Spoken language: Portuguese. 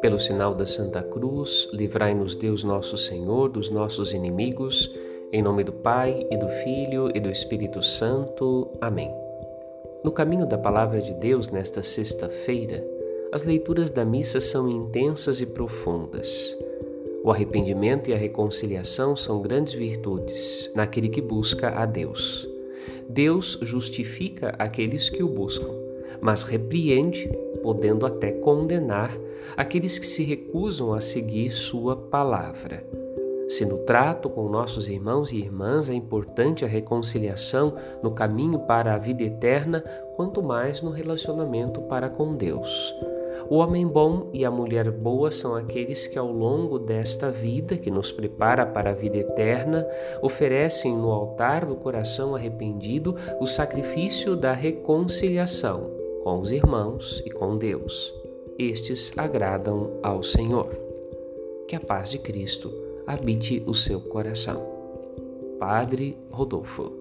Pelo sinal da Santa Cruz, livrai-nos Deus nosso Senhor dos nossos inimigos, em nome do Pai e do Filho e do Espírito Santo. Amém. No caminho da palavra de Deus nesta sexta-feira, as leituras da missa são intensas e profundas. O arrependimento e a reconciliação são grandes virtudes naquele que busca a Deus. Deus justifica aqueles que o buscam, mas repreende podendo até condenar aqueles que se recusam a seguir Sua palavra. Se no trato com nossos irmãos e irmãs é importante a reconciliação no caminho para a vida eterna, quanto mais no relacionamento para com Deus. O homem bom e a mulher boa são aqueles que, ao longo desta vida que nos prepara para a vida eterna, oferecem no altar do coração arrependido o sacrifício da reconciliação com os irmãos e com Deus. Estes agradam ao Senhor. Que a paz de Cristo habite o seu coração. Padre Rodolfo.